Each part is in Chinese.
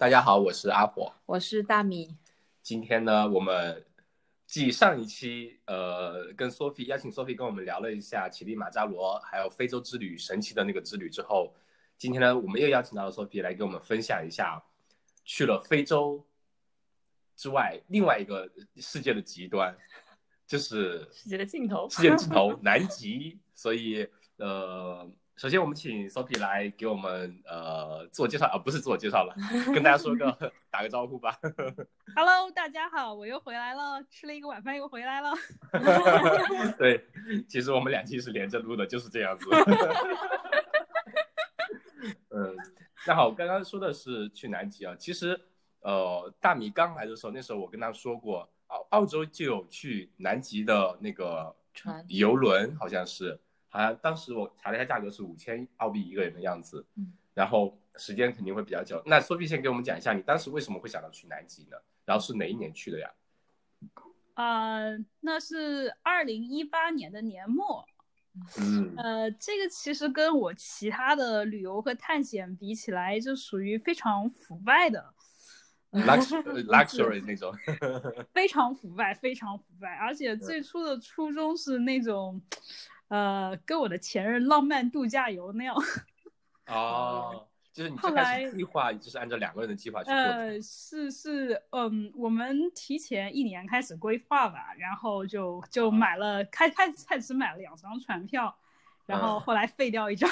大家好，我是阿婆，我是大米。今天呢，我们继上一期，呃，跟 Sophie 邀请 Sophie 跟我们聊了一下乞力马扎罗还有非洲之旅神奇的那个之旅之后，今天呢，我们又邀请到了 Sophie 来给我们分享一下去了非洲之外另外一个世界的极端，就是世界的尽头，世界的尽头 南极。所以，呃。首先，我们请 Sophie 来给我们呃自我介绍啊，不是自我介绍了，跟大家说个 打个招呼吧。Hello，大家好，我又回来了，吃了一个晚饭又回来了。对，其实我们两期是连着录的，就是这样子。嗯，那好，刚刚说的是去南极啊，其实呃大米刚来的时候，那时候我跟他说过，澳澳洲就有去南极的那个船游轮，好像是。好像当时我查了一下价格是五千澳币一个人的样子，嗯，然后时间肯定会比较久。那 Sophie 先给我们讲一下，你当时为什么会想到去南极呢？然后是哪一年去的呀？啊，那是二零一八年的年末，嗯，呃，这个其实跟我其他的旅游和探险比起来，就属于非常腐败的，luxury luxury 那种，非常腐败，非常腐败，而且最初的初衷是那种。呃，跟我的前任浪漫度假游那样。哦，就是你最开始计划就是按照两个人的计划去做。呃，是是，嗯，我们提前一年开始规划吧，然后就就买了，开开开始买了两张船票，然后后来废掉一张。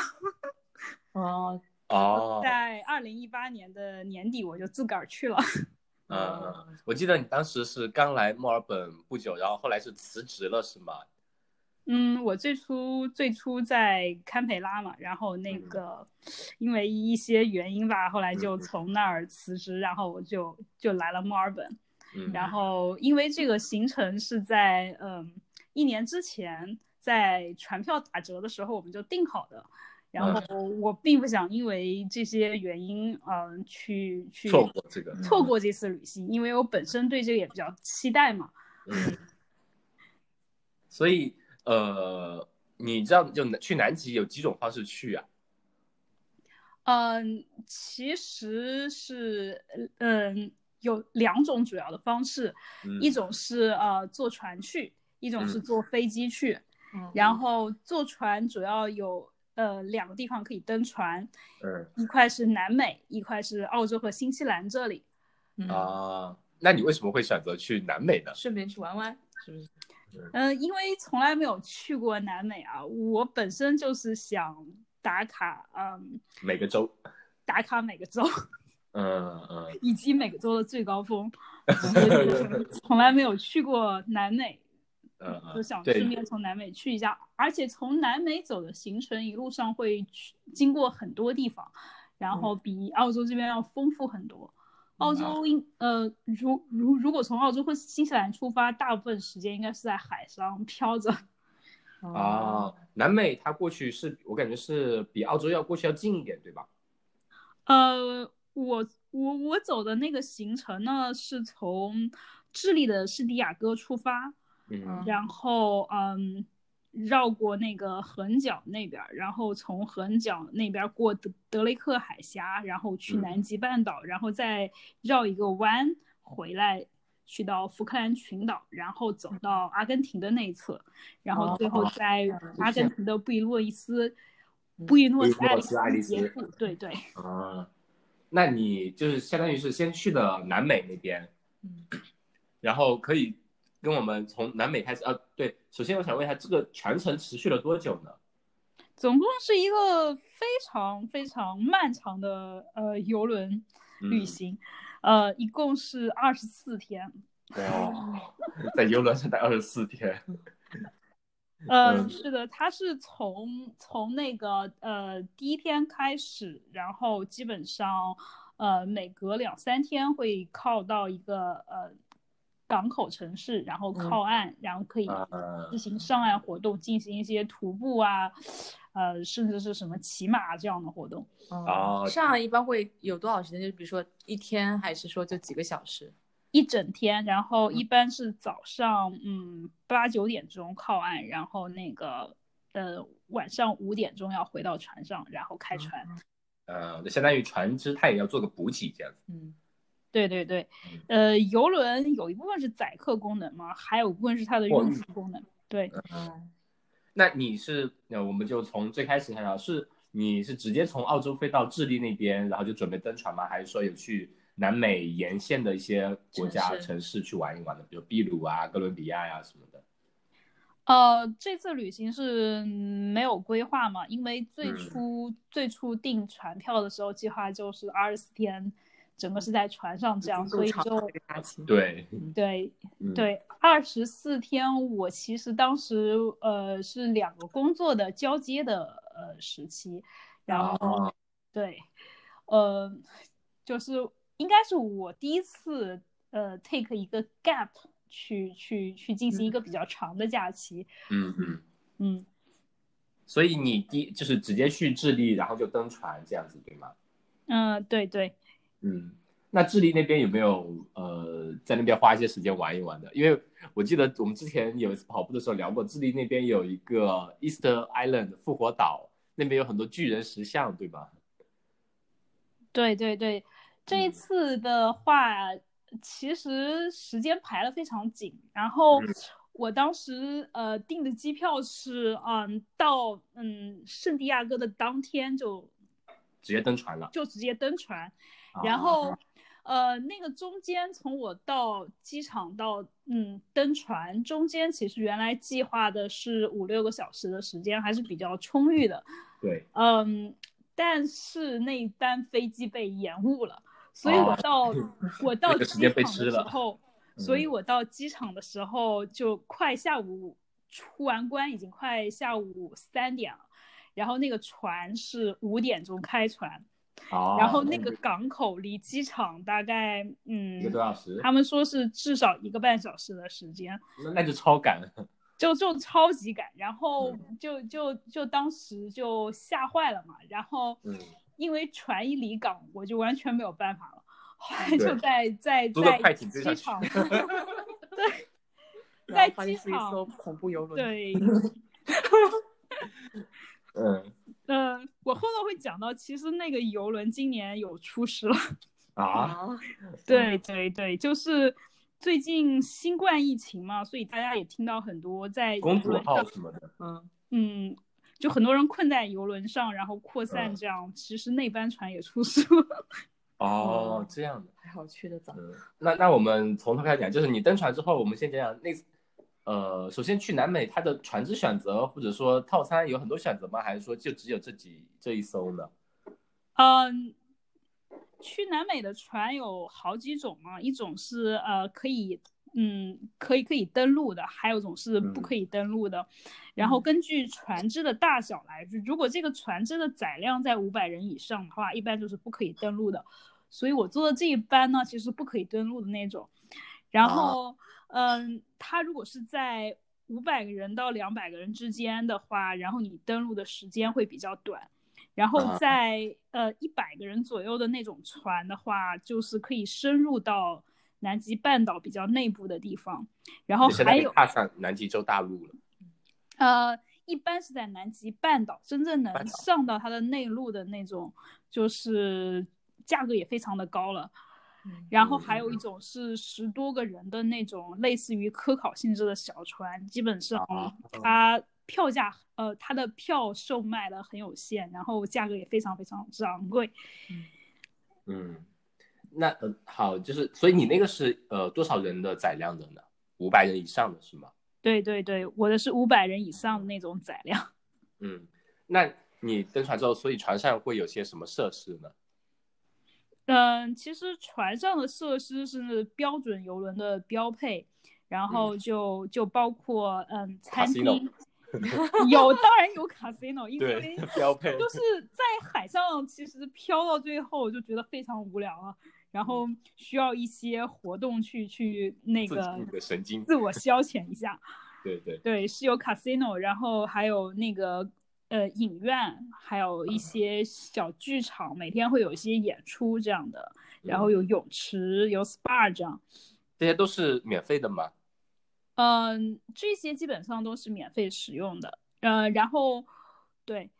哦哦，在二零一八年的年底，我就自个儿去了。嗯，我记得你当时是刚来墨尔本不久，然后后来是辞职了，是吗？嗯，我最初最初在堪培拉嘛，然后那个因为一些原因吧，后来就从那儿辞职，然后我就就来了墨尔本。然后因为这个行程是在嗯一年之前，在船票打折的时候我们就定好的，然后我并不想因为这些原因嗯去去错过这个错过这次旅行，因为我本身对这个也比较期待嘛。嗯，所以。呃，你知道就去南极有几种方式去啊？嗯，其实是嗯有两种主要的方式，一种是呃坐船去，一种是坐飞机去。然后坐船主要有呃两个地方可以登船，嗯，一块是南美，一块是澳洲和新西兰这里。啊，那你为什么会选择去南美呢？顺便去玩玩，是不是？嗯，因为从来没有去过南美啊，我本身就是想打卡，嗯，每个州。打卡每个州，嗯嗯，以及每个州的最高峰，从来没有去过南美，嗯就想顺便从南美去一下，而且从南美走的行程一路上会去经过很多地方，然后比澳洲这边要丰富很多。澳洲应呃，如如如果从澳洲或新西兰出发，大部分时间应该是在海上漂着。啊，南美它过去是我感觉是比澳洲要过去要近一点，对吧？呃，我我我走的那个行程呢，是从智利的圣地亚哥出发，嗯，然后嗯。绕过那个横角那边，然后从横角那边过德德雷克海峡，然后去南极半岛，然后再绕一个弯回来，去到福克兰群岛，然后走到阿根廷的那一侧，然后最后在阿根廷的布宜诺斯布宜诺斯艾利斯结束。对对。啊，那你就是相当于是先去的南美那边，嗯，然后可以。跟我们从南美开始，呃，对，首先我想问一下，这个全程持续了多久呢？总共是一个非常非常漫长的呃游轮旅行，呃，一共是二十四天。哦，在游轮上待二十四天。嗯，是的，它是从从那个呃第一天开始，然后基本上呃每隔两三天会靠到一个呃。港口城市，然后靠岸，然后可以进行上岸活动，进行一些徒步啊，呃，甚至是什么骑马这样的活动。啊，上岸一般会有多少时间？就比如说一天，还是说就几个小时？一整天，然后一般是早上嗯八九点钟靠岸，然后那个呃晚上五点钟要回到船上，然后开船。呃，就相当于船只它也要做个补给这样子。嗯对对对嗯，呃，游轮有一部分是载客功能嘛，还有一部分是它的运输功能。对，嗯，那你是，那我们就从最开始看到，是你是直接从澳洲飞到智利那边，然后就准备登船吗？还是说有去南美沿线的一些国家城市去玩一玩的，比如秘鲁啊、哥伦比亚呀、什么的？呃，这次旅行是没有规划嘛，因为最嗯初、最初订船票的时候，计划就是二十四天，整个是在船上这样，所以就。对，对嗯，对，二十四天，我其实当时呃是两个工作的交接的呃时期，然后、哦对，呃，就是应该是我第一次呃 take 一个 gap 去去去进行一个比较长的假期，嗯嗯。嗯，所以你第就是直接去智利，然后就登船这样子，对吗？嗯、对对，嗯，那智利那边有没有呃在那边花一些时间玩一玩的？因为我记得我们之前有一次跑步的时候聊过，智利那边有一个 Easter Island 复活岛，那边有很多巨人石像，对吧？对对对，这一嗯次的话，其实时间排的非常紧，然后嗯我当时呃订的机票是嗯到嗯圣地亚哥的当天就直接登船了。就直接登船，啊然后呃那个中间从我到机场到嗯登船中间，其实原来计划的是五六个小时的时间，还是比较充裕的。对，嗯，但是那一班飞机被延误了，所以我哦到、我到机场的时候，所以嗯我到机场的时候就快下午出完关，已经快下午三点了。然后那个船是五点钟开船，哦，然后那个港口离机场大概嗯一个，多小时，他们说是至少一个半小时的时间。那那就超赶。就就超级赶，然后嗯就就就当时就吓坏了嘛，然后嗯因为船一离港，我就完全没有办法了，后来就在在在机场，对，在机场，恐怖游轮。，对，嗯呃，我后面会讲到，其实那个游轮今年有出事了，啊，啊，对对对，就是最近新冠疫情嘛，所以大家也听到很多在公主游轮上号什么的，嗯，嗯，就很多人困在游轮上，然后扩散嗯这样，其实那班船也出事了。哦，这样的。还好去的早。嗯，那那我们从头开始讲，就是你登船之后，我们先讲讲那次，呃，首先去南美，它的船只选择或者说套餐有很多选择吗？还是说就只有这几这一艘呢？嗯，去南美的船有好几种嘛，一种是呃可以，嗯，可以可以登陆的，还有一种是不嗯可以登陆的。然后根据船只的大小来，如果这个船只的载量在五百人以上的话，一般就是不可以登陆的。所以我坐的这一班呢，其实不可以登陆的那种。然后，嗯，它如果是在五百个人到两百个人之间的话，然后你登陆的时间会比较短。然后啊在呃一百个人左右的那种船的话，就是可以深入到南极半岛比较内部的地方。然后还有踏上南极洲大陆了。呃，一般是在南极半岛，真正能上到它的内陆的那种，就是价格也非常的高了。嗯然后还有一种是十多个人的那种，类似于科考性质的小船，基本上啊它票价呃它的票售卖的很有限，然后价格也非常非常之昂贵。嗯，那呃好，就是所以你那个是呃多少人的载量的呢？五百人以上的是吗？对对对，我的是五百人以上的那种载量。嗯，那你登船之后，所以船上会有些什么设施呢？嗯，其实船上的设施是标准游轮的标配，然后就就包括嗯餐厅，有当然有 casino，因为标配就是在海上，其实漂到最后就觉得非常无聊啊，然后需要一些活动去去那个你的神经。自我消遣一下。对对，对，是有 casino，然后还有那个呃影院，还有一些小剧场，每天会有一些演出这样的，然后有泳池，有 SPA 这样。这些都是免费的吗？嗯，这些基本上都是免费使用的。呃，然后对，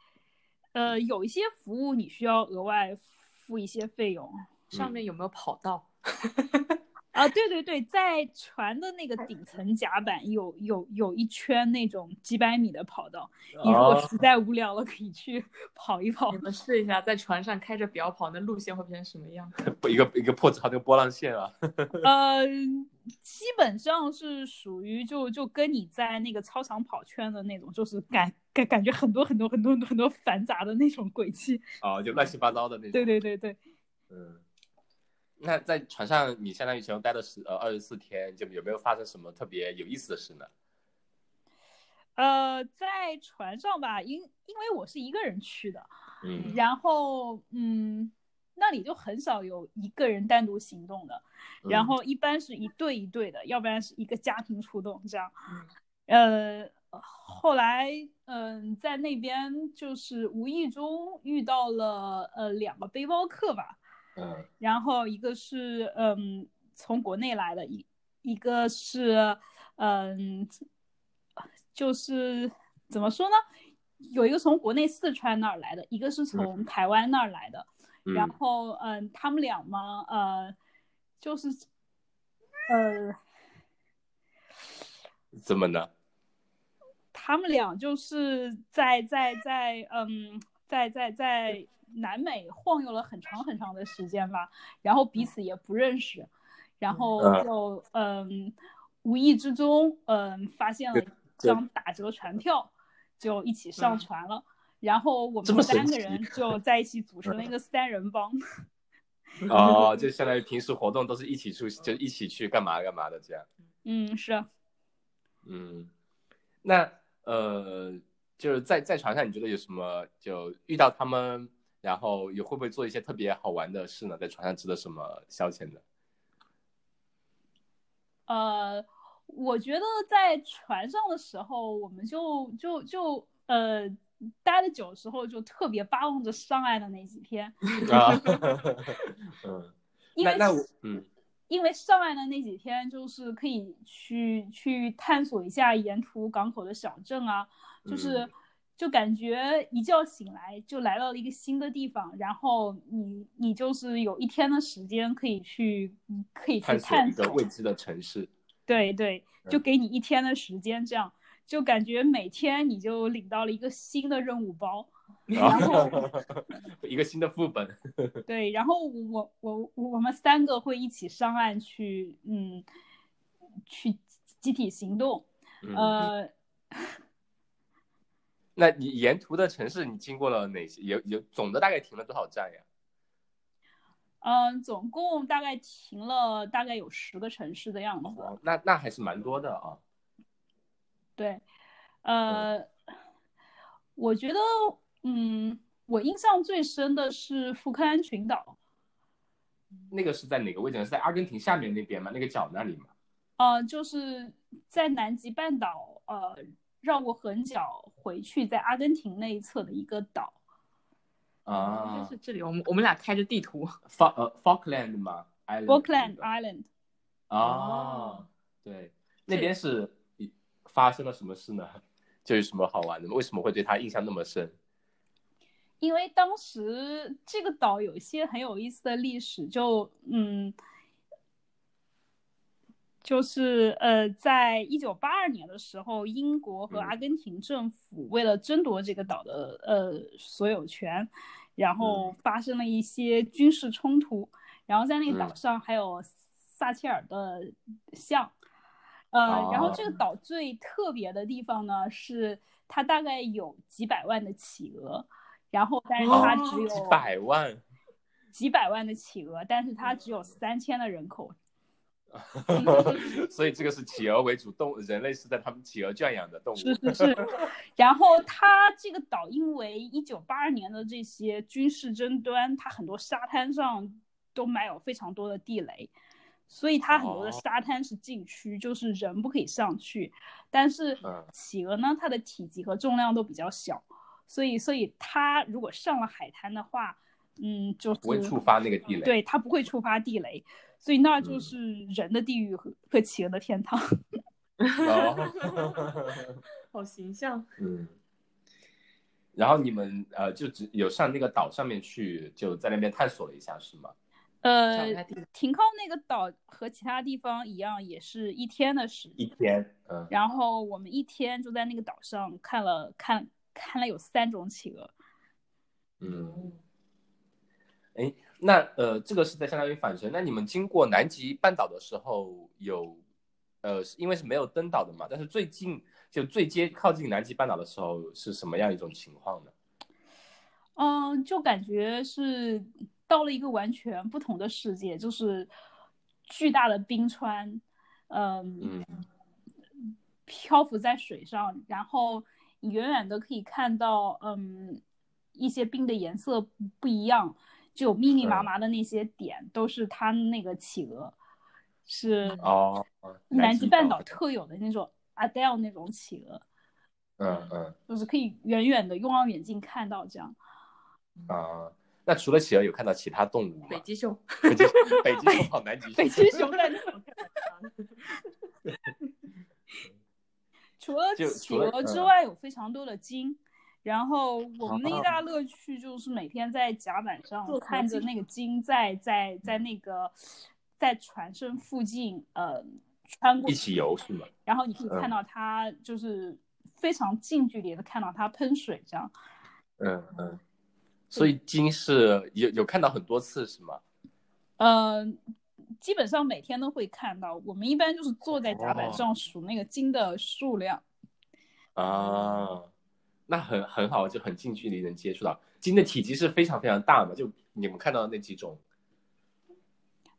呃，有一些服务你需要额外付一些费用。上面有没有跑道？啊，对对对，在船的那个顶层甲板有有有一圈那种几百米的跑道，你如果实在无聊了，可以去 跑一跑。你们试一下，在船上开着表跑，那路线会变成什么样？一个一个破纸号那个波浪线啊。呃，基本上是属于就就跟你在那个操场跑圈的那种，就是感感感觉很多很多很多很多繁杂的那种轨迹。哦，就乱七八糟的那种。对对对对。嗯。那在船上，你相当于前后待了十呃二十四天，就有没有发生什么特别有意思的事呢？呃，在船上吧，因因为我是一个人去的，嗯，然后嗯，那里就很少有一个人单独行动的，然后一般是一对一对的，要不然是一个家庭出动这样。呃，后来嗯，在那边就是无意中遇到了呃两个背包客吧。然后一个是嗯从国内来的，一一个是嗯就是怎么说呢？有一个从国内四川那儿来的，一个是从台湾那儿来的。然后嗯他们俩嘛呃就是呃怎么呢？他们俩就是在在在嗯在在在。南美晃悠了很长很长的时间吧，然后彼此也不认识，然后就嗯无意之中嗯发现了张打折船票，就一起上船了，然后我们三个人 就在一起组成了一个三人帮。哦，就相当于平时活动都是一起出，就一起去干嘛干嘛的这样。嗯，是。嗯，那呃就是在在船上，你觉得有什么就遇到他们？然后也会不会做一些特别好玩的事呢？在船上值得什么消遣的？呃，我觉得在船上的时候，我们就就就呃待的久的时候，就特别巴望着上岸的那几天。啊，嗯，那那我嗯，因为上岸的那几天，就是可以去去探索一下沿途港口的小镇啊，就是。就感觉一觉醒来就来到了一个新的地方，然后你你就是有一天的时间可以去可以去探索一个未知的城市。对对，就给你一天的时间，这样就感觉每天你就领到了一个新的任务包，然后 一个新的副本。对，然后我我我们三个会一起上岸去，嗯，去集体行动，呃。那你沿途的城市你经过了哪些？有有总的大概停了多少站呀？嗯，总共大概停了大概有十个城市的样子。那那还是蛮多的啊。对，呃，我觉得，嗯，我印象最深的是福克兰群岛。那个是在哪个位置？是在阿根廷下面那边吗？那个角那里吗？呃，就是在南极半岛，呃。绕过横角回去，在阿根廷那一侧的一个岛，啊，就是这里。我们我们俩开着地图，Fal 呃 Falkland 吗？Falkland Island。哦，对，那边是发生了什么事呢？就有什么好玩的？为什么会对他印象那么深？因为当时这个岛有一些很有意思的历史，就嗯。就是呃，在一九八二年的时候，英国和阿根廷政府为了争夺这个岛的呃所有权，然后发生了一些军事冲突。然后在那个岛上还有撒切尔的像，呃，然后这个岛最特别的地方呢是它大概有几百万的企鹅，然后但是它只有几百万，几百万的企鹅，但是它只有三千的人口。所以这个是企鹅为主动，人类是在他们企鹅圈养的动物。是是是。然后它这个岛因为一九八二年的这些军事争端，它很多沙滩上都埋有非常多的地雷，所以它很多的沙滩是禁区，就是人不可以上去。但是企鹅呢，它的体积和重量都比较小，所以所以它如果上了海滩的话，嗯，就不会触发那个地雷。对，它不会触发地雷。所以那就是人的地狱和和企鹅的天堂，好形象。嗯，然后你们呃就只有上那个岛上面去，就在那边探索了一下，是吗？呃停靠那个岛和其他地方一样，也是一天的时一。天，嗯，然后我们一天就在那个岛上看了看看了有三种企鹅。嗯，哎，那呃，这个是在相当于返程。那你们经过南极半岛的时候有，呃，是因为是没有登岛的嘛？但是最近就最接靠近南极半岛的时候是什么样一种情况呢？嗯，就感觉是到了一个完全不同的世界，就是巨大的冰川，嗯，嗯漂浮在水上，然后你远远的可以看到，嗯，一些冰的颜色不不一样，就有密密麻嗯麻的那些点，都是它那个企鹅，是哦，南极半岛岛，特有的那种 Adele 那种企鹅，嗯嗯就是可以远远的用望远镜看到这样。啊。那除了企鹅，有看到其他动物吗？北极熊，北极北极熊跑南极 去，北极熊在 除了企鹅之外，有非常多的鲸。然后我们的哦一大乐趣就是每天在甲板上看着那个鲸在在在那个在船身附近呃穿过一起游是吗？然后你可以看嗯到它就是非常近距离的看到它喷水这样。嗯嗯。所以鲸是有有看到很多次是吗？呃，基本上每天都会看到。我们一般就是坐在甲哦板上数那个鲸的数量。啊，那很很好，就很近距离能接触到。鲸的体积是非常非常大嘛，就你们看到的那几种。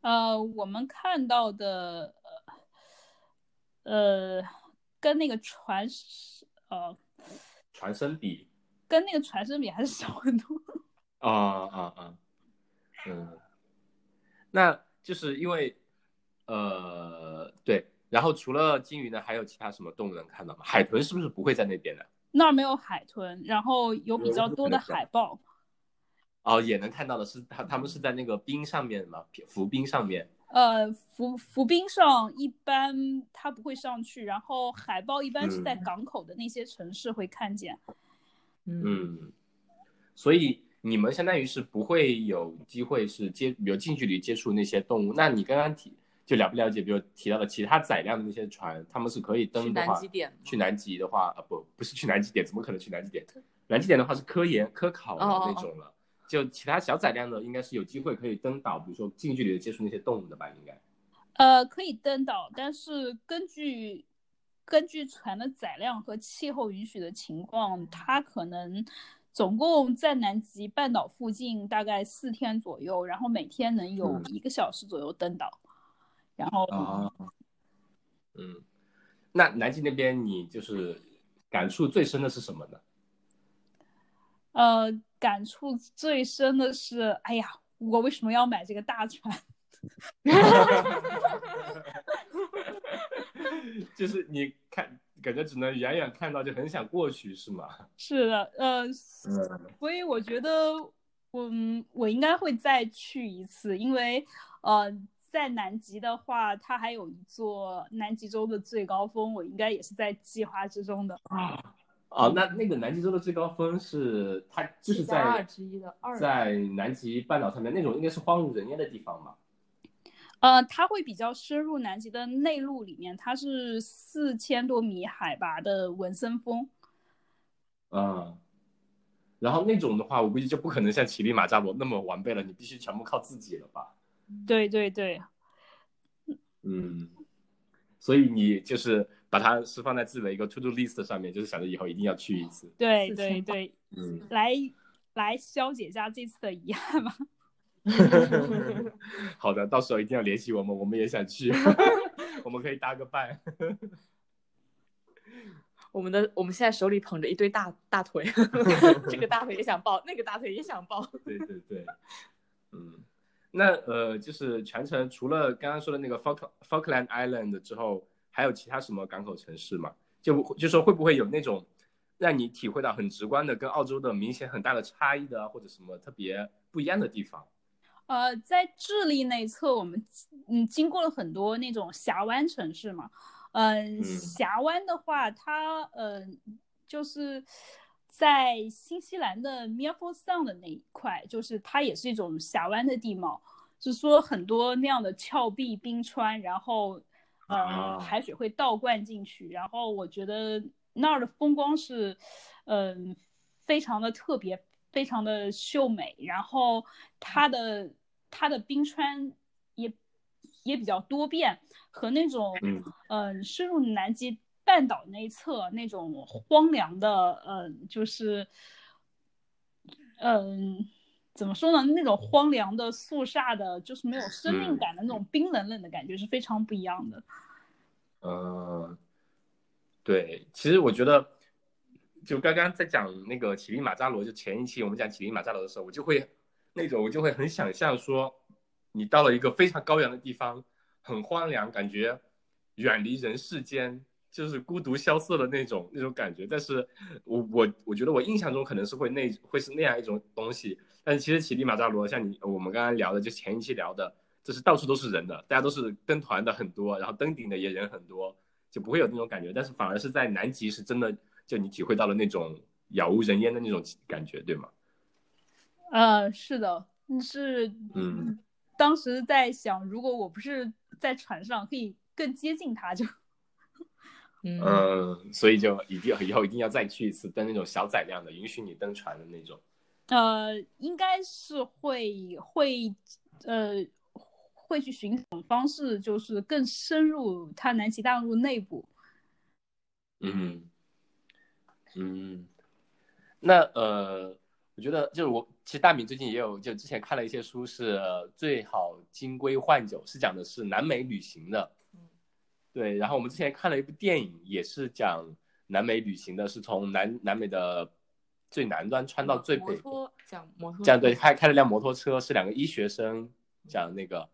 呃，我们看到的，呃，跟那个船是，呃，船身比跟那个船身比还是小很多。啊啊啊，嗯，那就是因为呃对，然后除了鲸鱼呢，还有其他什么动物能看到吗？海豚是不是不会在那边的？那儿没有海豚，然后有比较多的海豹。哦，也能看到的是，他他们是在那个冰上面嘛，浮冰上面。呃，浮浮冰上一般它不会上去，然后海豹一般是在嗯港口的那些城市会看见。嗯，嗯，所以你们相当于是不会有机会是接，比如近距离接触那些动物。那你刚刚提就了不了解，比如提到的其他载量的那些船，他们是可以登的话，南极点去南极的话，啊不不是去南极点，怎么可能去南极点？南极点的话是科研科考的哦哦哦那种了。就其他小载量的，应该是有机会可以登岛，比如说近距离的接触那些动物的吧，应该。呃，可以登岛，但是根据根据船的载量和气候允许的情况，它可能总共在南极半岛附近大概四天左右，然后每天能有嗯一个小时左右登岛。然后，啊，嗯，那南京那边你就是感触最深的是什么呢？呃，感触最深的是，哎呀，我为什么要买这个大船？就是你看，感觉只能远远看到，就很想过去，是吗？是的，呃，嗯所以我觉得，嗯，我应该会再去一次，因为，呃，在南极的话，它还有一座南极洲的最高峰，我应该也是在计划之中的。啊哦，那那个南极洲的最高峰是它就是七加二在之一的二，在南极半岛上面那种应该是荒无人烟的地方嘛？呃，它会比较深入南极的内陆里面，它是四千多米海拔的文森峰。嗯，然后那种的话，我估计就不可能像乞力马扎罗那么完备了，你必须全部靠自己了吧？对对对，嗯，所以你就是把它是放在自己的一个 to do list 上面，就是想着以后一定要去一次。对对对，嗯，来来消解一下这次的遗憾吧。好的，到时候一定要联系我们，我们也想去，我们可以搭个伴。我们的我们现在手里捧着一堆大大腿，这个大腿也想抱，那个大腿也想抱。对对对，嗯，那呃，就是全程除了刚刚说的那个 Falk Falkland Island 之后，还有其他什么港口城市吗？就就说会不会有那种让你体会到很直观的跟澳洲的明显很大的差异的啊，或者什么特别不一样的地方？呃，在智利那一侧，我们嗯经过了很多那种峡湾城市嘛。嗯、嗯峡湾的话，它呃就是在新西兰的 m i r f o Sound 的那一块，就是它也是一种峡湾的地貌，是说很多那样的峭壁、冰川，然后呃、啊。海水会倒灌进去，然后我觉得那儿的风光是嗯、非常的特别，非常的秀美，然后它的它的冰川也也比较多变，和那种嗯。嗯，深入南极半岛那一侧那种荒凉的，嗯，就是，嗯，怎么说呢？那种荒凉的、肃杀的，就是没有生命嗯感的那种冰冷冷的感觉是非常不一样的。嗯，对，其实我觉得，就刚刚在讲那个乞力马扎罗，就前一期我们讲乞力马扎罗的时候，我就会那种我就会很想象说，你到了一个非常高原的地方，很荒凉，感觉远离人世间，就是孤独萧瑟的那种那种感觉。但是我我我觉得我印象中可能是会那会是那样一种东西，但是其实乞力马扎罗像你我们刚刚聊的，就前一期聊的。就是到处都是人的，大家都是跟团的很多，然后登顶的也人很多，就不会有那种感觉。但是反而是在南极是真的，就你体会到了那种杳无人烟的那种感觉，对吗？呃，是的，嗯是，嗯，当时在想，如果我不是在船上，可以更接近它，就，嗯嗯，所以就一定以后一定要再去一次登那种小载量的，允许你登船的那种。呃，应该是会会，呃。会去寻找方式，就是更深入它南极大陆内部。嗯嗯，那呃，我觉得就是我其实大米最近也有，就之前看了一些书，是最好金龟换酒，是讲的是南美旅行的。对，然后我们之前看了一部电影，也是讲南美旅行的，是从南南美的最南端穿到最北，摩托讲摩托，这样对，开开了辆摩托车，是两个医学生讲那个。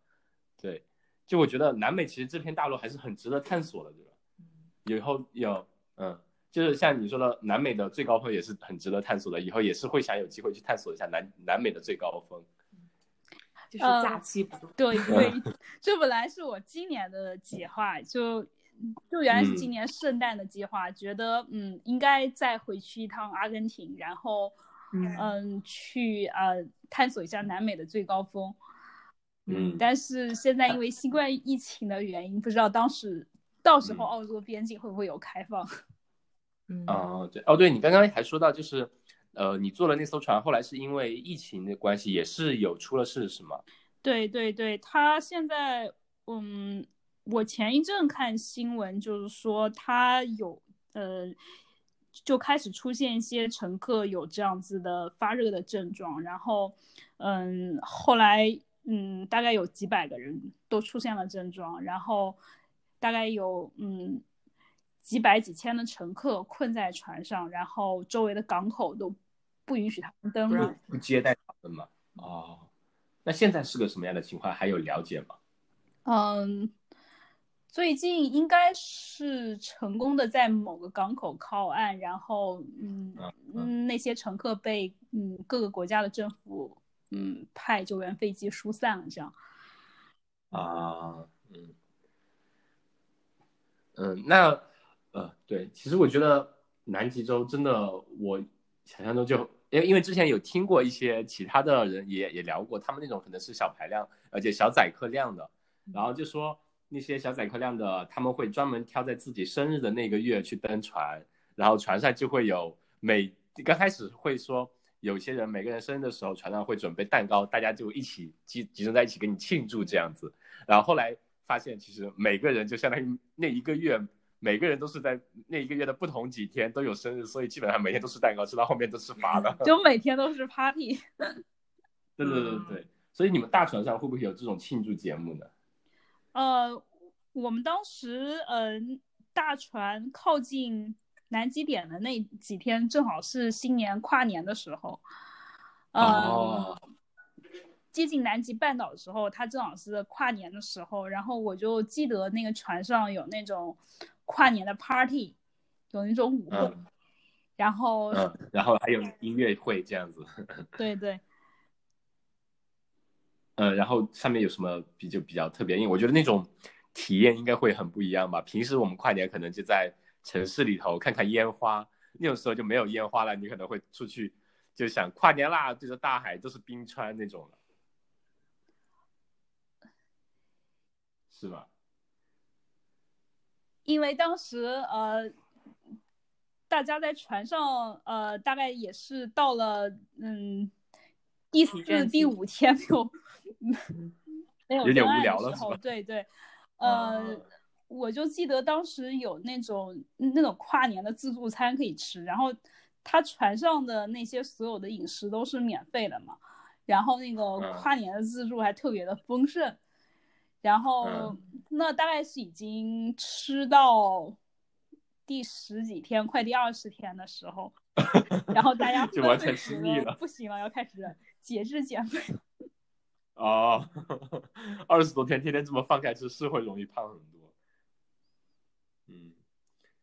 对，就我觉得南美其实这片大陆还是很值得探索的，对吧？以后有，嗯，就是像你说的，南美的最高峰也是很值得探索的，以后也是会想有机会去探索一下南南美的最高峰。就是假期不多。对对，这本来是我今年的计划，就就原来是今年圣诞的计划，觉得嗯应该再回去一趟阿根廷，然后嗯嗯去呃探索一下南美的最高峰。嗯，但是现在因为新冠疫情的原因，不知道当时到时候嗯澳洲边境会不会有开放。嗯啊，对，哦，对你刚刚还说到，就是呃，你坐了那艘船，后来是因为疫情的关系，也是有出了事，是吗？对对对，他现在，嗯，我前一阵看新闻，就是说他有，呃，就开始出现一些乘客有这样子的发热的症状，然后，嗯，后来，嗯，大概有几百个人都出现了症状，然后大概有，嗯，几百几千的乘客困在船上，然后周围的港口都不允许他们登陆不接待他们吗？哦，那现在是个什么样的情况？还有了解吗？嗯，最近应该是成功的在某个港口靠岸，然后嗯嗯嗯，那些乘客被嗯各个国家的政府嗯派救援飞机疏散了，这样。啊，嗯，嗯，那呃，对，其实我觉得南极洲真的，我想象中就，因为因为之前有听过一些其他的人也也聊过，他们那种可能是小排量，而且小载客量的，然后就说那些小载客量的，他们会专门挑在自己生日的那个月去登船，然后船上就会有每刚开始会说。有些人每个人生日的时候，船上会准备蛋糕，大家就一起集集中在一起给你庆祝这样子。然后后来发现，其实每个人就相当于那一个月，每个人都是在那一个月的不同几天都有生日，所以基本上每天都吃蛋糕，吃到后面都吃发了。就每天都是 party。对对对对，所以你们大船上会不会有这种庆祝节目呢？呃，我们当时嗯、呃、大船靠近南极点的那几天，正好是新年跨年的时候。嗯、哦接近南极半岛的时候，它正好是跨年的时候，然后我就记得那个船上有那种跨年的 party，有那种舞会，嗯然后、嗯，然后还有音乐会这样子。对 对，呃，然后上面有什么比就比较特别？因为我觉得那种体验应该会很不一样吧。平时我们跨年可能就在城市里头看看烟花，那种时候就没有烟花了，你可能会出去就想跨年啦，对着大海都是冰川那种了，是吧？因为当时呃，大家在船上呃，大概也是到了嗯第四、第五天没有没有有点无聊了的时候，对对，啊呃，我就记得当时有那种那种跨年的自助餐可以吃，然后他船上的那些所有的饮食都是免费的嘛，然后那个嗯。跨年的自助还特别的丰盛，然后嗯那大概是已经吃到第十几天，快第二十天的时候，然后大家就完全吃腻了不行了，要开始节制减肥。哦，二十多天天天这么放开吃，是会容易胖很多。嗯，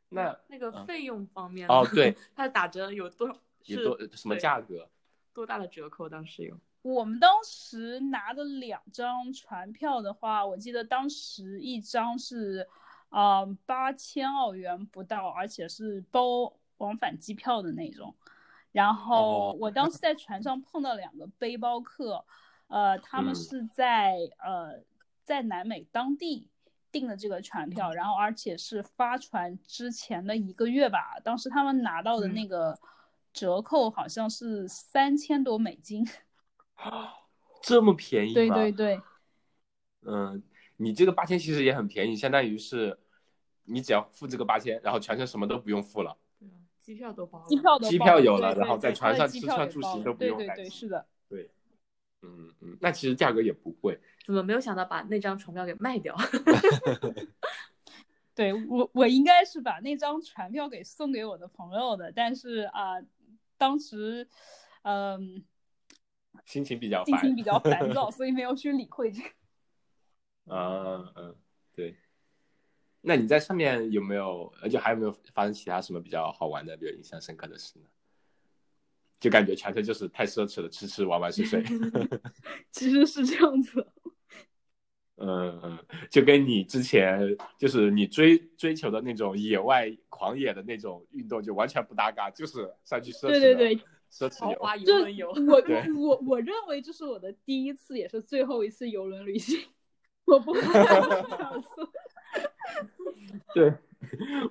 那那个嗯费用方面哦对，它打折有多少？有多什么价格？多大的折扣？当时有我们当时拿的两张船票的话，我记得当时一张是，呃，八千澳元不到，而且是包往返机票的那种。然后哦我当时在船上碰到两个背包客，呃，他们嗯是在呃在南美当地订的这个船票，然后而且是发船之前的一个月吧，当时他们拿到的嗯那个折扣好像是三千多美金。这么便宜吗？对对对，嗯，你这个八千其实也很便宜，相当于是你只要付这个八千，然后全程什么都不用付了。对啊，机票都包了，机票都机包了票有了然后在船上吃穿住行都不用对对对，是的。对，嗯嗯，那其实价格也不贵。怎么没有想到把那张船票给卖掉？对我，我应该是把那张船票给送给我的朋友的，但是啊、当时，嗯、心情比较烦。心情比较烦躁，所以没有去理会这个。啊嗯，对。那你在上面有没有，而且还有没有发生其他什么比较好玩的、比较印象深刻的事呢？就感觉全程就是太奢侈了，吃吃玩玩睡睡。其实是这样子，嗯嗯，就跟你之前就是你追追求的那种野外狂野的那种运动就完全不搭嘎，就是上去奢侈的对对对，奢侈游。豪华游这 轮游，我 我我认为这是我的第一次，也是最后一次游轮旅行，我不会再有第二次。对，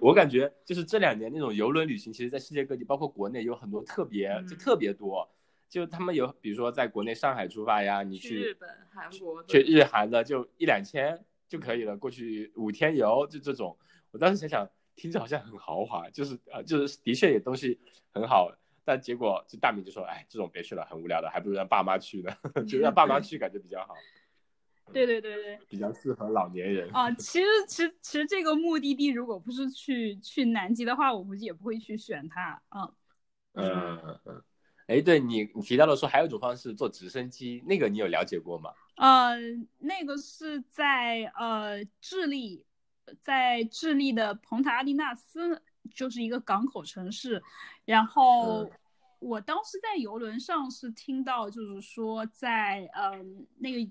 我感觉就是这两年那种游轮旅行，其实在世界各地，包括国内有很多特别，就嗯特别多。就他们有，比如说在国内上海出发呀，你去去日本、韩国去日韩的就一两千就可以了，过去五天游就这种。我当时想想，听着好像很豪华，就是呃，就是的确也东西很好，但结果就大米就说，哎，这种别去了，很无聊的，还不如让爸妈去呢，就让爸妈去感觉比较好，对对对对。比较适合老年人。啊，其实其实其实这个目的地如果不是去去南极的话，我估计也不会去选它啊。嗯嗯嗯。哎，对你你提到了说还有一种方式坐直升机，那个你有了解过吗？呃，那个是在呃智利，在智利的蓬塔阿利纳斯，就是一个港口城市。然后嗯我当时在游轮上是听到，就是说在呃那个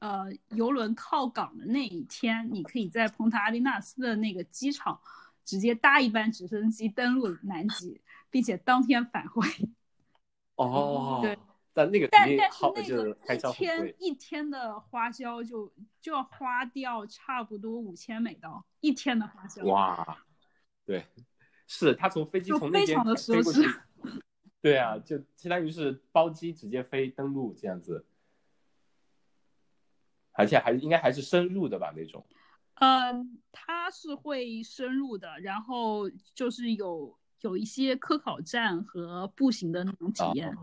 呃游轮靠港的那一天，你可以在蓬塔阿利纳斯的那个机场直接搭一班直升机登陆南极，并且当天返回。哦对，但那个但但是那个一天。一天的花销就就要花掉差不多五千美刀一天的花销。哇，对，是他从飞机就从那边飞过去对啊，就相当于是包机直接飞登陆这样子，而且还应该还是深入的吧那种。嗯，它是会深入的，然后就是有有一些科考站和步行的那种体验。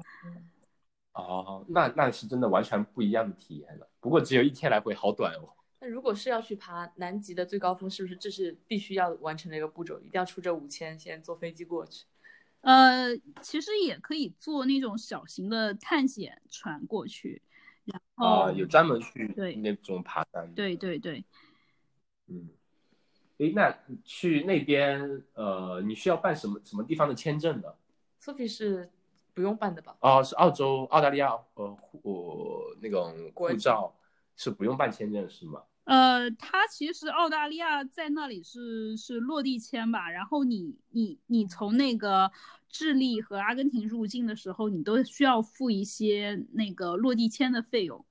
哦，那那是真的完全不一样的体验了。不过只有一天来回，好短哦。那如果是要去爬南极的最高峰，是不是这是必须要完成的一个步骤？一定要出这五千，先坐飞机过去。呃，其实也可以坐那种小型的探险船过去，然后、啊，有专门去对那种爬山的。对对对，嗯，诶，那去那边呃，你需要办什么什么地方的签证呢？Sophie 是不用办的吧？哦，是澳洲、澳大利亚呃护呃那种护照是不用办签证是吗？呃，它其实澳大利亚在那里是是落地签吧，然后你你你从那个智利和阿根廷入境的时候，你都需要付一些那个落地签的费用，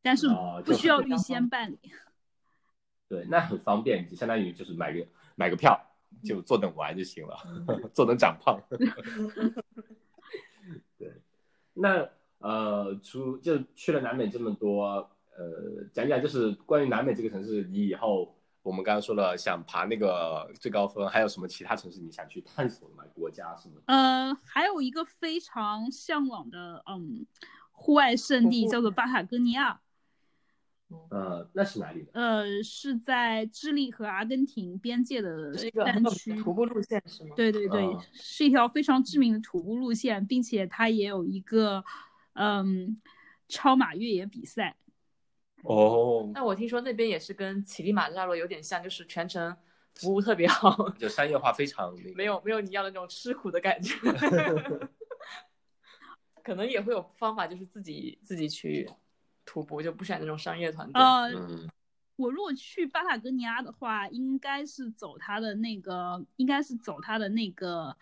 但是哦不需要预先办理。对，那很方便，就相当于就是买个买个票就坐等玩就行了，坐等长胖。对，那呃，除就去了南美这么多，呃，讲讲就是关于南美这个城市，你以后我们刚刚说了想爬那个最高峰，还有什么其他城市你想去探索的吗？国家什么的？呃，还有一个非常向往的嗯户外圣地叫做巴塔哥尼亚，呃，那是哪里的？呃，是在智利和阿根廷边界的这个山区。徒步路线是吗？对对对，啊是一条非常知名的徒步路线，并且它也有一个嗯超马越野比赛。哦，那我听说那边也是跟乞力马扎罗有点像，就是全程服务特别好，就商业化非常没有没有你要的那种吃苦的感觉。可能也会有方法，就是自己自己去徒步，就不选那种商业团队。呃，嗯我如果去巴塔哥尼亚的话，应该是走他的那个，应该是走他的那个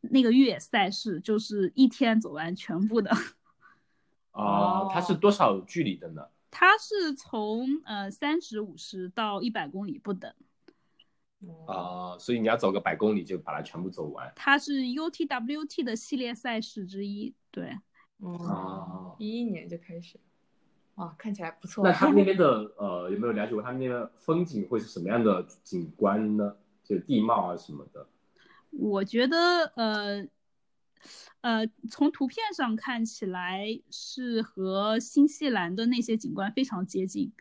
那个越野赛事，就是一天走完全部的。哦，它是多少距离的呢？它是从呃三十五十到一百公里不等，嗯啊、所以你要走个百公里就把它全部走完。它是 UTWT 的系列赛事之一。对，嗯哦，一一年就开始，哇，看起来不错。那他们那边的 呃有没有了解过他们那边风景会是什么样的景观呢？就地貌啊什么的。我觉得呃呃，从图片上看起来是和新西兰的那些景观非常接近。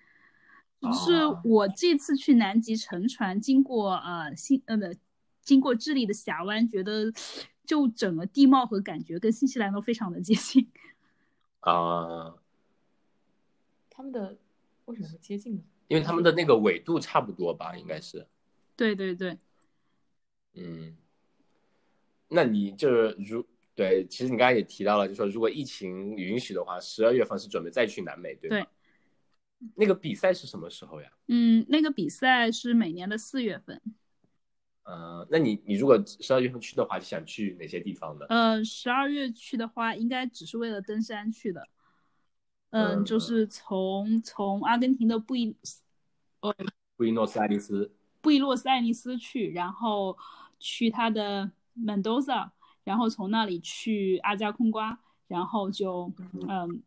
只是哦我这次去南极乘船，经过呃新呃不，经过智利的峡湾，觉得就整个地貌和感觉跟新西兰都非常的接近。啊、他们的为什么会接近呢？因为他们的那个纬度差不多吧，应该是。对对对，嗯，那你就是如对，其实你刚才也提到了，就说如果疫情允许的话，十二月份是准备再去南美，对吗？对。那个比赛是什么时候呀？嗯，那个比赛是每年的四月份。呃，那你你如果十二月份去的话，想去哪些地方呢？呃，十二月去的话，应该只是为了登山去的。嗯，嗯就是从从阿根廷的布宜布宜诺斯艾利斯。布宜诺斯艾利斯去，然后去它的 Mendoza，然后从那里去阿加空瓜，然后就嗯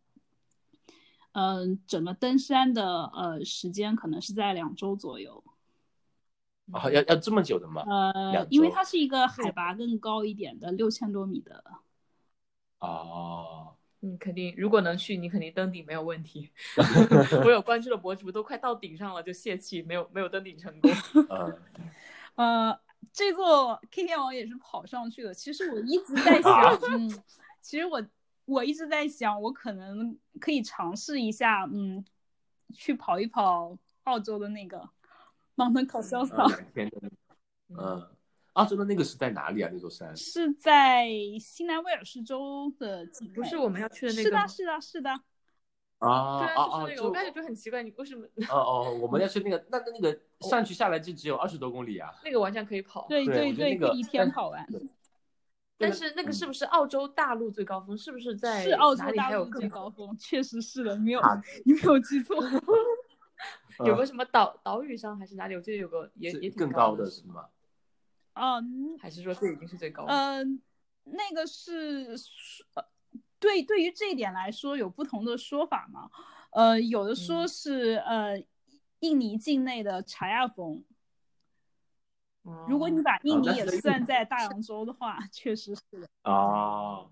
嗯，整个登山的呃时间可能是在两周左右。啊，要要这么久的吗？呃，因为它是一个海拔更高一点的六千多米的，哦，你肯定如果能去，你肯定登顶没有问题。我有关注的博主都快到顶上了就泄气，没有没有登顶成功。嗯，呃，这座 K 天王也是跑上去的。其实我一直在想，嗯，其实我我一直在想，我可能可以尝试一下，嗯，去跑一跑澳洲的那个 Mountain 嗯，澳洲的那个是在哪里啊？那座山？是在新南威尔士州的境内。不是我们要去的那个是的，是的，是的。啊对啊！就是那个，我刚才觉得很奇怪，你为什么哦哦，我们要去那个，那那那个上去下来就只有二十多公里啊。那个完全可以跑？对对对，一天跑完。但是那个是不是澳洲大陆最高峰？是不是在是澳洲大陆最高峰，确实是的，你没有啊你没有记错。有个什么岛岛屿上还是哪里？我记得有个也也挺更高的是吗？哦，还是说这已经是最高？嗯，那个是呃，对，对于这一点来说有不同的说法吗。呃，有的说嗯是呃，印尼境内的查亚峰。如果你哦把印尼也算 在大洋洲的话，确实是的。哦，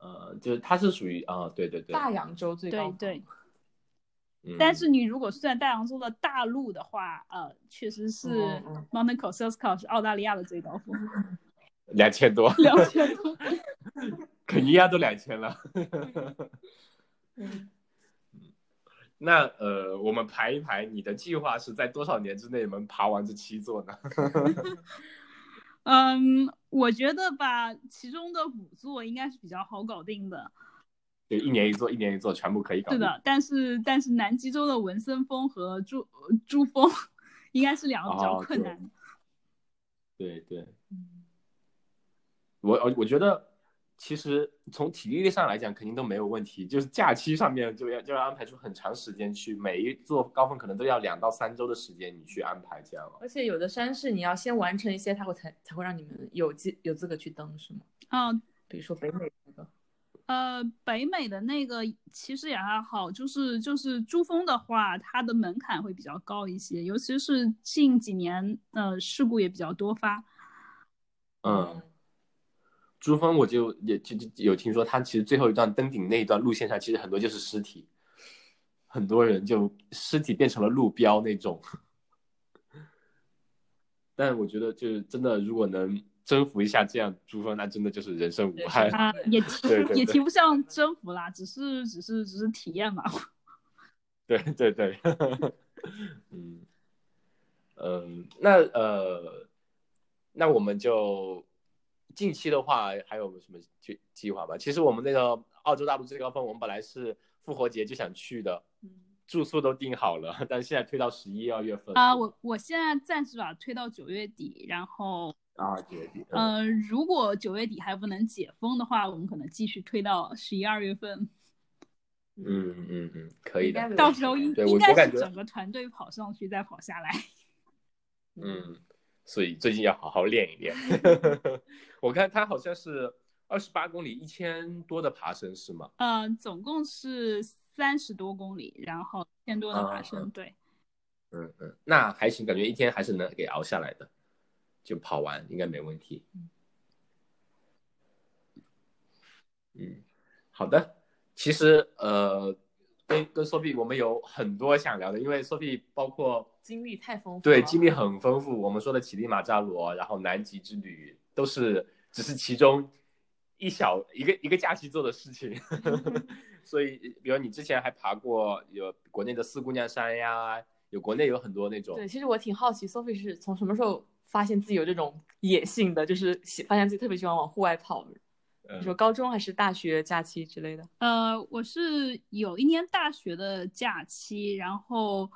呃，就是它是属于啊，对对对，大洋洲最高，对对，嗯但是你如果算大洋洲的大陆的话，呃，确实是嗯嗯 Mount Kosciuszko 是澳大利亚的最高峰，两千多，两千多。肯尼亚都两千了。嗯那呃，我们排一排，你的计划是在多少年之内能爬完这七座呢？嗯，我觉得吧，其中的五座应该是比较好搞定的。对一年一座，一年一座，全部可以搞定。是的，但是但是南极洲的文森峰和珠珠峰应该是两个比较困难的。对对，我我觉得其实从体力上来讲，肯定都没有问题。就是假期上面就要就要安排出很长时间去，每一座高峰可能都要两到三周的时间你去安排这样。而且有的山是你要先完成一些，它会才才会让你们有资有资格去登，是吗？嗯，比如说北美那个，呃，北美的那个其实也还好，就是就是珠峰的话，它的门槛会比较高一些，尤其是近几年，呃，事故也比较多发。嗯，珠峰我就也就就有听说，它其实最后一段登顶那一段路线上，其实很多就是尸体，很多人就尸体变成了路标那种。但我觉得，就是真的，如果能征服一下这样珠峰，那真的就是人生无憾 也也提不上征服啦，只是只是只是体验吧。对对对，嗯嗯，那呃，那我们就近期的话还有什么计计划吧？其实我们那个澳洲大陆最高峰，我们本来是复活节就想去的，嗯，住宿都订好了，但现在推到十一二月份啊、我我现在暂时把它推到九月底，然后啊九月底，嗯呃，如果九月底还不能解封的话，我们可能继续推到十一二月份。嗯嗯嗯，可以的到时候应应该是整个团队跑上去再跑下来。嗯，所以最近要好好练一练。我看他好像是二十八公里，一千多的爬升是吗？呃，总共是三十多公里，然后一千多的爬升，啊对。嗯嗯，那还行，感觉一天还是能给熬下来的，就跑完应该没问题。嗯，好的。其实呃，跟跟 Sophie 我们有很多想聊的，因为 Sophie 包括经历太丰富，对经历很丰富，我们说的乞力马扎罗，然后南极之旅都是只是其中一小一个一个假期做的事情。所以，比如你之前还爬过有国内的四姑娘山呀，有国内有很多那种对，其实我挺好奇，Sophie 是从什么时候发现自己有这种野性的，就是喜发现自己特别喜欢往户外跑。嗯你说高中还是大学假期之类的？呃，我是有一年大学的假期，然后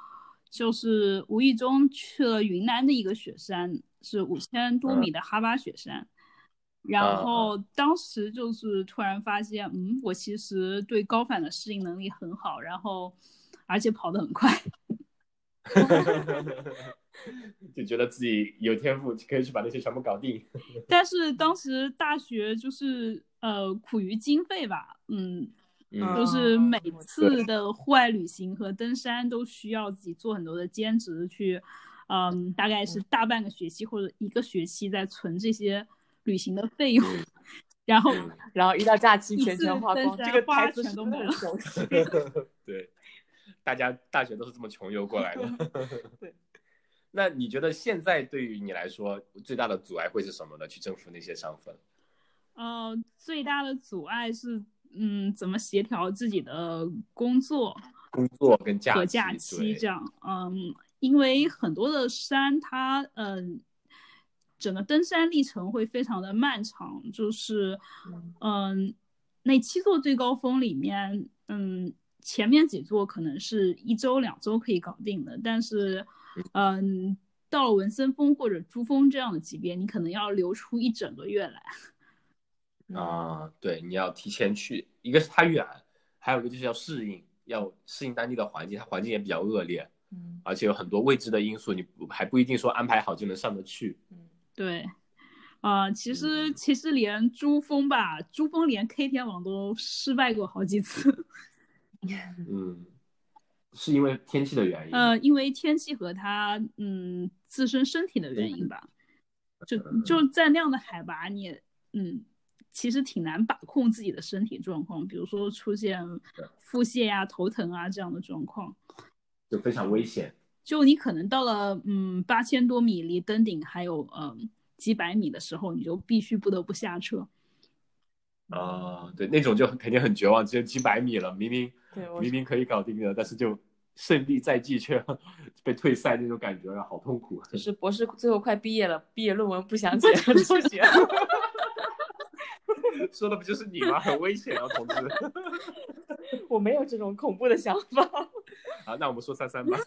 就是无意中去了云南的一个雪山，是五千多米的哈巴雪山。然后当时就是突然发现，嗯，我其实对高反的适应能力很好，然后而且跑得很快。就觉得自己有天赋，可以去把那些全部搞定。但是当时大学就是呃苦于经费吧，嗯，嗯就是每次的户外旅行和登山都需要自己做很多的兼职去，嗯，大概是大半个学期或者一个学期在存这些旅行的费用，然后嗯然后一到假期钱一次全花光，这个花台词全都没了很熟悉？对，大家大学都是这么穷游过来的。对。那你觉得现在对于你来说最大的阻碍会是什么呢？去征服那些上分？呃最大的阻碍是嗯怎么协调自己的工作工作跟假期，和假期这样，嗯，因为很多的山它嗯。整个登山历程会非常的漫长，就是，嗯，那七座最高峰里面，嗯，前面几座可能是一周两周可以搞定的，但是，嗯，到了文森峰或者珠峰这样的级别，你可能要留出一整个月来。啊，对，你要提前去，一个是它远，还有一个就是要适应，要适应当地的环境，它环境也比较恶劣，嗯而且有很多未知的因素，你不还不一定说安排好就能上得去。嗯，对，啊、其实嗯其实连珠峰吧，珠峰连 K 天王都失败过好几次。嗯，是因为天气的原因。呃，因为天气和他嗯自身身体的原因吧，就就在那样的海拔，你也嗯其实挺难把控自己的身体状况，比如说出现腹泻呀、头疼啊这样的状况。就非常危险。就你可能到了嗯八千多米，离登顶还有嗯几百米的时候，你就必须不得不下车。啊，对，那种就肯定很绝望，只有几百米了，明明对明明可以搞定的，但是就胜利在即，却 被退赛那种感觉，好痛苦。就是博士最后快毕业了，毕业论文不想 写了，辍学。说的不就是你吗？很危险啊，同志。我没有这种恐怖的想法。好，那我们说三三吧。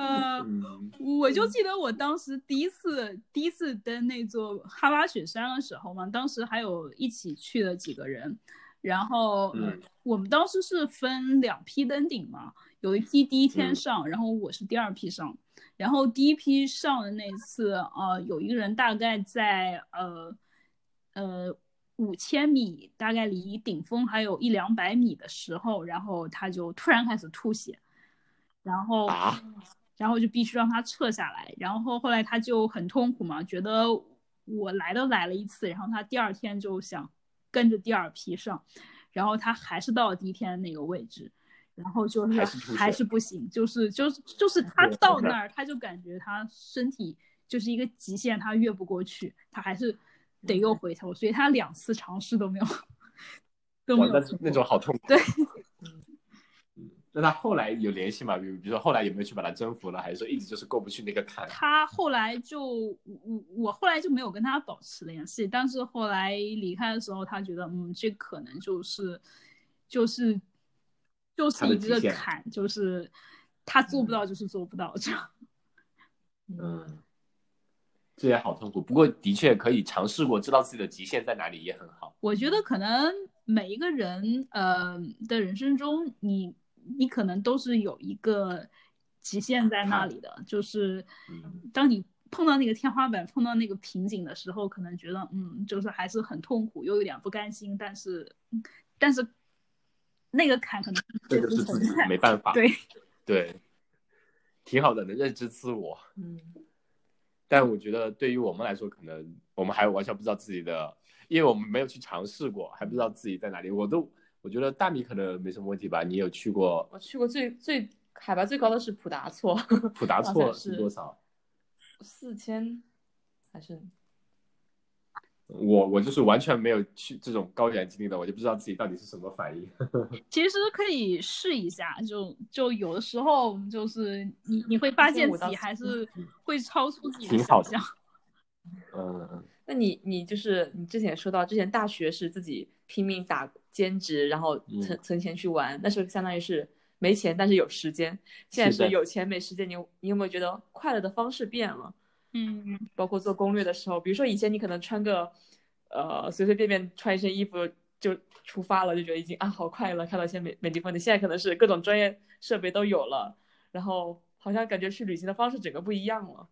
呃，嗯。我就记得我当时第一次第一次登那座哈巴雪山的时候嘛，当时还有一起去的几个人，然后、嗯。我们当时是分两批登顶嘛，有一批第一天嗯。上，然后我是第二批上，然后第一批上的那次，呃，有一个人大概在呃呃五千米，大概离顶峰还有一两百米的时候，然后他就突然开始吐血，然后啊，然后就必须让他撤下来。然后后来他就很痛苦嘛，觉得我来都来了一次，然后他第二天就想跟着第二批上，然后他还是到了第一天的那个位置，然后就是还是不行，就是就是就是他到那儿，他就感觉他身体就是一个极限，他越不过去，他还是得又回头，所以他两次尝试都没有 都没哇，有那那种好痛苦。对。那他后来有联系吗？比如比如说后来有没有去把他征服了，还是说一直就是过不去那个坎？他后来就我我后来就没有跟他保持联系，但是后来离开的时候，他觉得嗯，这可能就是就是就是一个坎，就是他做不到就是做不到这样。嗯，这也好痛苦。不过的确可以尝试过，知道自己的极限在哪里也很好。我觉得可能每一个人呃的人生中，你你可能都是有一个极限在那里的，就是嗯当你碰到那个天花板、碰到那个瓶颈的时候，可能觉得嗯，就是还是很痛苦，又有点不甘心，但是但是那个坎可能这就就是自己存在。没办法。对，对，挺好的，能认知自我。嗯，但我觉得对于我们来说，可能我们还完全不知道自己的，因为我们没有去尝试过，还不知道自己在哪里。我都我觉得大米可能没什么问题吧？你有去过我去过最最海拔最高的是普达措，普达措是是多少？四千还是我我就是完全没有去这种高原经历的，我就不知道自己到底是什么反应。其实可以试一下，就就有的时候就是你你会发现15到自己还是会超出自己的想象。嗯嗯那你你就是你之前说到，之前大学是自己拼命打兼职，然后嗯存存钱去玩，那是相当于是没钱但是有时间。现在是有钱没时间，你你有没有觉得快乐的方式变了？嗯，包括做攻略的时候，比如说以前你可能穿个呃随随便便穿一身衣服就出发了，就觉得已经啊好快乐，看到一些美美丽风景。现在可能是各种专业设备都有了，然后好像感觉去旅行的方式整个不一样了。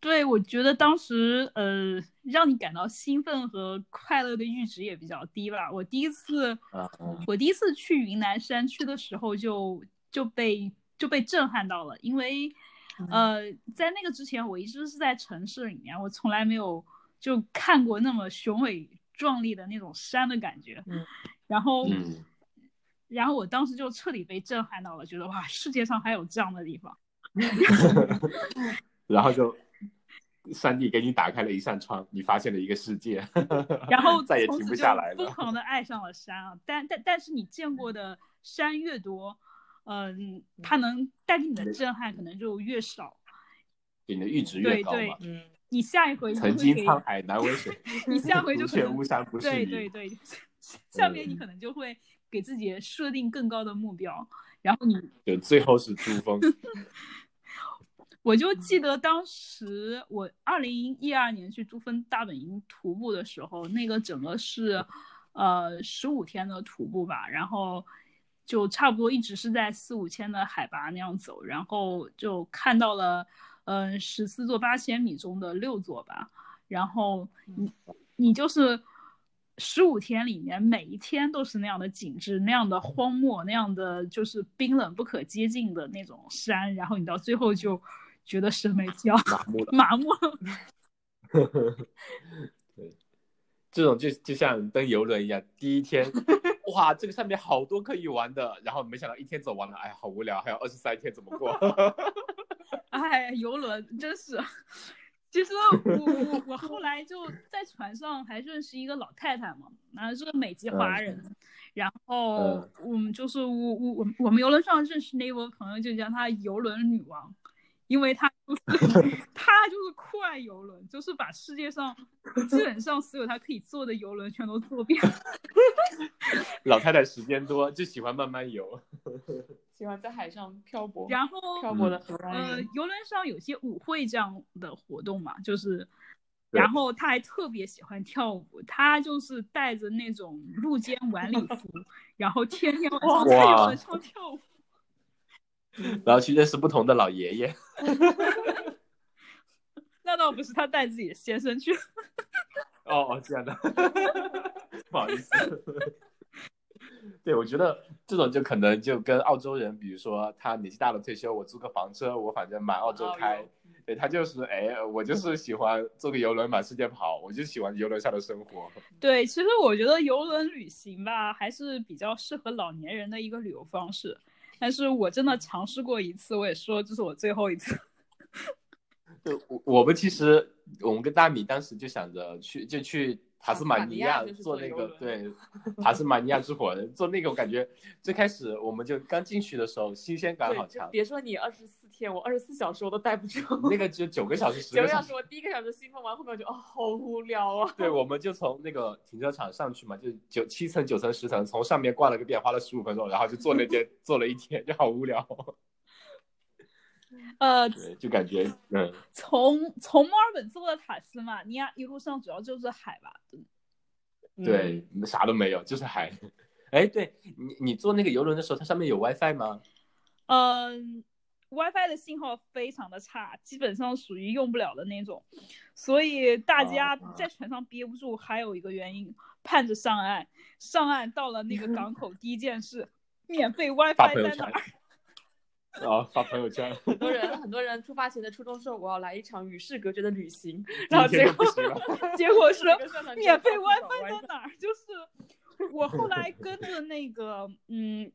对，我觉得当时呃，让你感到兴奋和快乐的阈值也比较低吧。我第一次，我第一次去云南山区的时候就就被就被震撼到了，因为呃，在那个之前我一直是在城市里面，我从来没有就看过那么雄伟壮丽的那种山的感觉。嗯，然后嗯，然后我当时就彻底被震撼到了，觉得哇，世界上还有这样的地方。然后就上帝给你打开了一扇窗，你发现了一个世界，然后 再也停不下来了。疯狂的爱上了山啊！但但但是你见过的山越多，嗯、它能带给你的震撼可能就越少。对你的阈值越高对嘛。嗯，你下一回就曾经沧海难为水，你下回就可能巫山不是对。对对，下面你嗯可能就会给自己设定更高的目标，然后你就最后是珠峰。我就记得当时我二零一二年去珠峰大本营徒步的时候，那个整个是，呃，十五天的徒步吧，然后就差不多一直是在四五千的海拔那样走，然后就看到了，嗯、十四座八千米中的六座吧，然后你你就是十五天里面每一天都是那样的景致，那样的荒漠，那样的就是冰冷不可接近的那种山，然后你到最后就觉得审美疲劳、麻木了。麻木了。对，这种就就像登游轮一样，第一天，哇，这个上面好多可以玩的，然后没想到一天走完了，哎呀，好无聊，还有二十三天怎么过？哎，游轮真是。其实我我我后来就在船上还认识一个老太太嘛，啊是个美籍华人，然后嗯我们就是我我我我们游轮上认识那一波朋友就叫她游轮女王，因为他就是 他就是酷爱游轮，就是把世界上 基本上所有他可以坐的游轮全都坐遍。老太太时间多，就喜欢慢慢游。喜欢在海上漂泊，然后漂泊的荷兰呃，，游轮上有些舞会这样的活动嘛，就是，然后他还特别喜欢跳舞，他就是带着那种露肩晚礼服，然后天天晚上在游哇轮上跳舞。然后去认识不同的老爷爷。那倒不是，他带自己的先生去。哦哦，这样的，不好意思。对，我觉得这种就可能就跟澳洲人，比如说他年纪大了退休，我租个房车，我反正满澳洲开。对他就是哎，我就是喜欢坐个游轮满世界跑，我就喜欢游轮上的生活。对，其实我觉得游轮旅行吧，还是比较适合老年人的一个旅游方式。但是我真的尝试过一次，我也说这是我最后一次。对，我我们其实我们跟大米当时就想着去就去塔斯马尼亚塔斯马尼亚就是坐那个对塔斯马尼亚之魂，做那个我感觉最开始我们就刚进去的时候新鲜感好强，别说你二十四天，我二十四小时我都待不住。那个只有九个小时 十个小时九个小时，。我第一个小时兴奋完，后面我就哦好无聊啊。对，我们就从那个停车场上去嘛，就九七层、九层、十层，从上面逛了个遍，花了十五分钟，然后就坐那边坐了一天，就好无聊。呃，对，就感觉嗯，从从墨尔本坐到塔斯马尼亚，一路上主要就是海吧。对，啥都没有，就是海。哎，对你你坐那个游轮的时候，它上面有 WiFi 吗？嗯、w i f i 的信号非常的差，基本上属于用不了的那种，所以大家哦在船上憋不住，还有一个原因，盼着上岸。上岸到了那个港口，第一件事，免费 WiFi 在哪儿？。哦，发朋友圈，很多人很多人出发前的初衷是我要来一场与世隔绝的旅行，然后结果。结果是这个上船之后免费 WiFi 在哪儿？就是我后来跟着那个，嗯，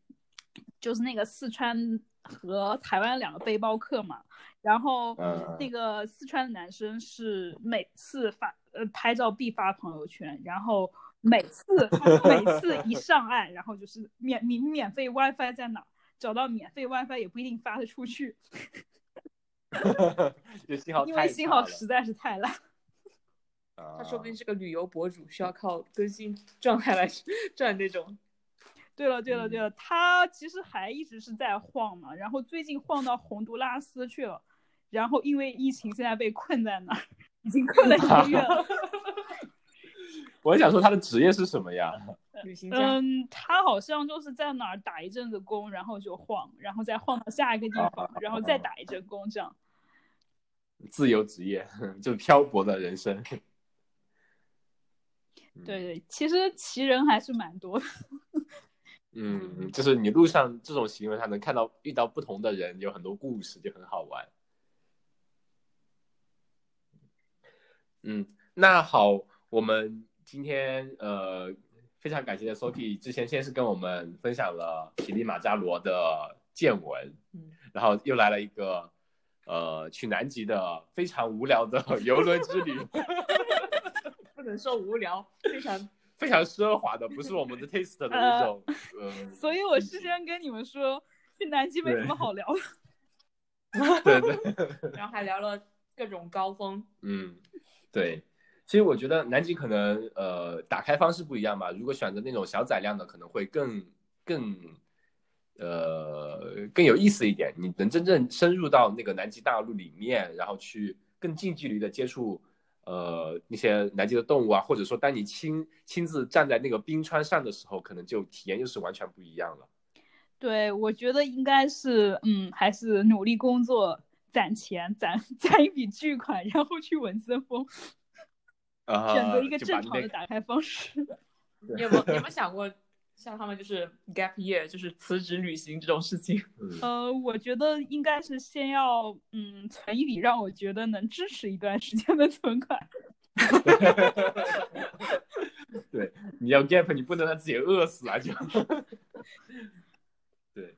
就是那个四川和台湾两个背包客嘛，然后嗯那个四川的男生是每次发呃拍照必发朋友圈，然后每次每次一上岸，然后就是免免免费 WiFi 在哪儿？找到免费 WiFi 也不一定发得出去，这信号因为信号实在是太烂。啊他说不定是个旅游博主，需要靠更新状态来赚这种。对了，对了，对了，他其实还一直是在晃嘛，然后最近晃到洪都拉斯去了，然后因为疫情现在被困在那儿，已经困了一个月了。我想说他的职业是什么呀？旅行家，嗯，他好像就是在哪儿打一阵子工，然后就晃，然后再晃到下一个地方，然后再打一阵工，这样。自由职业，就是漂泊的人生。对对，其实奇人还是蛮多的。嗯，就是你路上这种行为，还能看到遇到不同的人，有很多故事，就很好玩。嗯，那好，我们今天呃非常感谢 Sophie 之前先是跟我们分享了乞力马扎罗的见闻，嗯，然后又来了一个呃去南极的非常无聊的 游轮之旅，不能说无聊，非常非常奢华的，不是我们的 taste 的那种，嗯、所以我事先跟你们说，去南极没什么好聊的。对对。然后还聊了各种高峰，嗯，对。其实我觉得南极可能呃打开方式不一样吧。如果选择那种小载量的，可能会更更呃更有意思一点。你能真正深入到那个南极大陆里面，然后去更近距离的接触呃那些南极的动物啊，或者说当你亲亲自站在那个冰川上的时候，可能就体验又是完全不一样了。对，我觉得应该是，嗯，还是努力工作，攒钱，攒攒一笔巨款，然后去文森峰，选择一个正常的打开方式。你有没有你有没有想过，像他们就是 gap year，就是辞职旅行这种事情？嗯呃，我觉得应该是先要，嗯，存一笔让我觉得能支持一段时间的存款。对，你要 gap，你不能让自己饿死啊！就，对，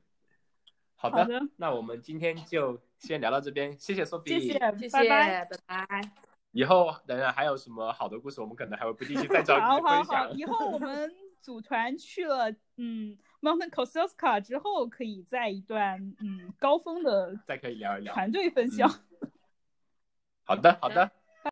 好的，好的那我们今天就先聊到这边，谢谢 Sophie，谢谢，谢谢，拜拜。拜拜。以后，等等，还有什么好的故事，我们可能还会不定期再找你。好好好，以后我们组团去了，嗯，Mountain Koselska 之后，可以在一段，嗯，高峰的，再可以聊一聊团队分享。好的，好的。